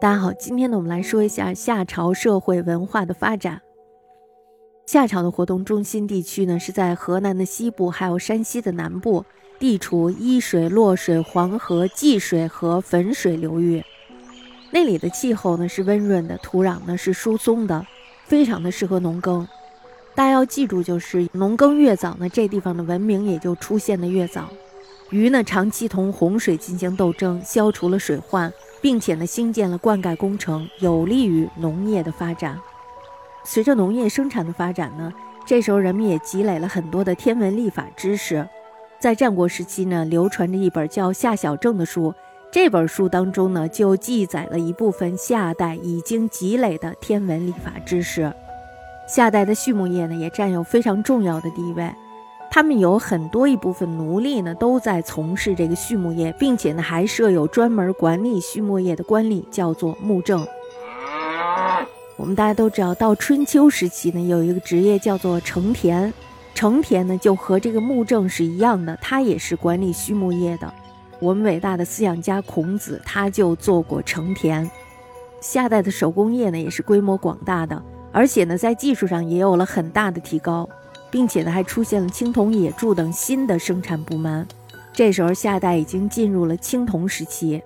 大家好，今天呢，我们来说一下夏朝社会文化的发展。夏朝的活动中心地区呢，是在河南的西部，还有山西的南部，地处伊水、洛水、黄河、济水和汾水流域。那里的气候呢是温润的，土壤呢是疏松的，非常的适合农耕。大家要记住，就是农耕越早呢，这地方的文明也就出现的越早。禹呢长期同洪水进行斗争，消除了水患，并且呢兴建了灌溉工程，有利于农业的发展。随着农业生产的发展呢，这时候人们也积累了很多的天文历法知识。在战国时期呢，流传着一本叫《夏小正》的书，这本书当中呢，就记载了一部分夏代已经积累的天文历法知识。夏代的畜牧业呢，也占有非常重要的地位，他们有很多一部分奴隶呢，都在从事这个畜牧业，并且呢，还设有专门管理畜牧业的官吏，叫做牧正。我们大家都知道，到春秋时期呢，有一个职业叫做成田，成田呢就和这个牧正是一样的，他也是管理畜牧业的。我们伟大的思想家孔子，他就做过成田。夏代的手工业呢，也是规模广大的，而且呢，在技术上也有了很大的提高，并且呢，还出现了青铜、野铸等新的生产部门。这时候，夏代已经进入了青铜时期。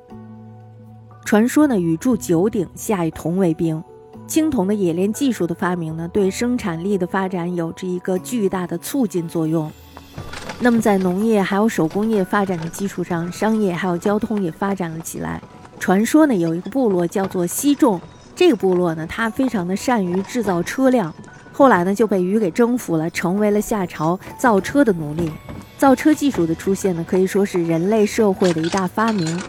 传说呢，禹铸九鼎，夏以铜为兵。青铜的冶炼技术的发明呢，对生产力的发展有着一个巨大的促进作用。那么，在农业还有手工业发展的基础上，商业还有交通也发展了起来。传说呢，有一个部落叫做西仲，这个部落呢，它非常的善于制造车辆，后来呢就被禹给征服了，成为了夏朝造车的奴隶。造车技术的出现呢，可以说是人类社会的一大发明。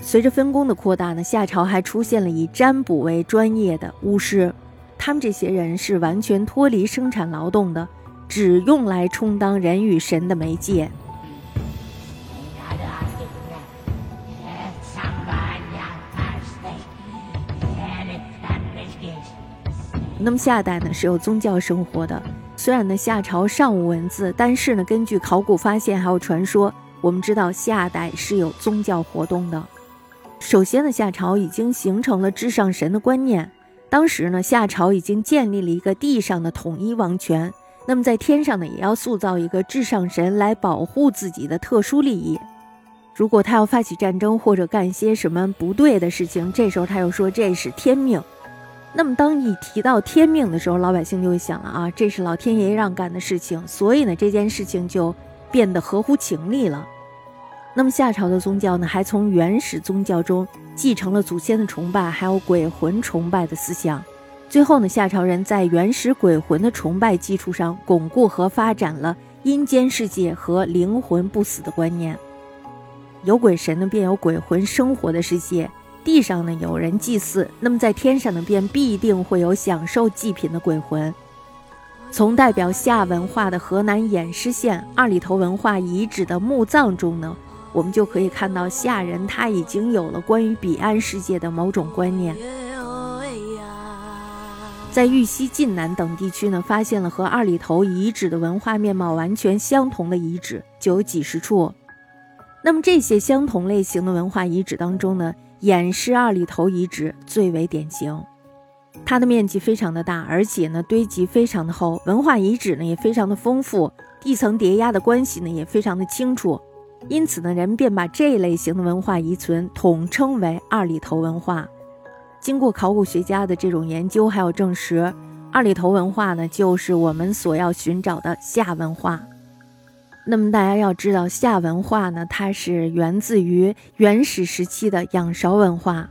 随着分工的扩大呢，夏朝还出现了以占卜为专业的巫师，他们这些人是完全脱离生产劳动的，只用来充当人与神的媒介。那么夏代呢是有宗教生活的，虽然呢夏朝尚无文字，但是呢根据考古发现还有传说，我们知道夏代是有宗教活动的。首先呢，夏朝已经形成了至上神的观念。当时呢，夏朝已经建立了一个地上的统一王权。那么在天上呢，也要塑造一个至上神来保护自己的特殊利益。如果他要发起战争或者干些什么不对的事情，这时候他又说这是天命。那么当一提到天命的时候，老百姓就会想了啊，这是老天爷让干的事情，所以呢，这件事情就变得合乎情理了。那么夏朝的宗教呢，还从原始宗教中继承了祖先的崇拜，还有鬼魂崇拜的思想。最后呢，夏朝人在原始鬼魂的崇拜基础上，巩固和发展了阴间世界和灵魂不死的观念。有鬼神呢，便有鬼魂生活的世界；地上呢，有人祭祀，那么在天上呢，便必定会有享受祭品的鬼魂。从代表夏文化的河南偃师县二里头文化遗址的墓葬中呢。我们就可以看到夏人他已经有了关于彼岸世界的某种观念。在豫西晋南等地区呢，发现了和二里头遗址的文化面貌完全相同的遗址，就有几十处。那么这些相同类型的文化遗址当中呢，偃师二里头遗址最为典型。它的面积非常的大，而且呢堆积非常的厚，文化遗址呢也非常的丰富，地层叠压的关系呢也非常的清楚。因此呢，人们便把这一类型的文化遗存统称为二里头文化。经过考古学家的这种研究，还有证实，二里头文化呢，就是我们所要寻找的夏文化。那么大家要知道，夏文化呢，它是源自于原始时期的仰韶文化。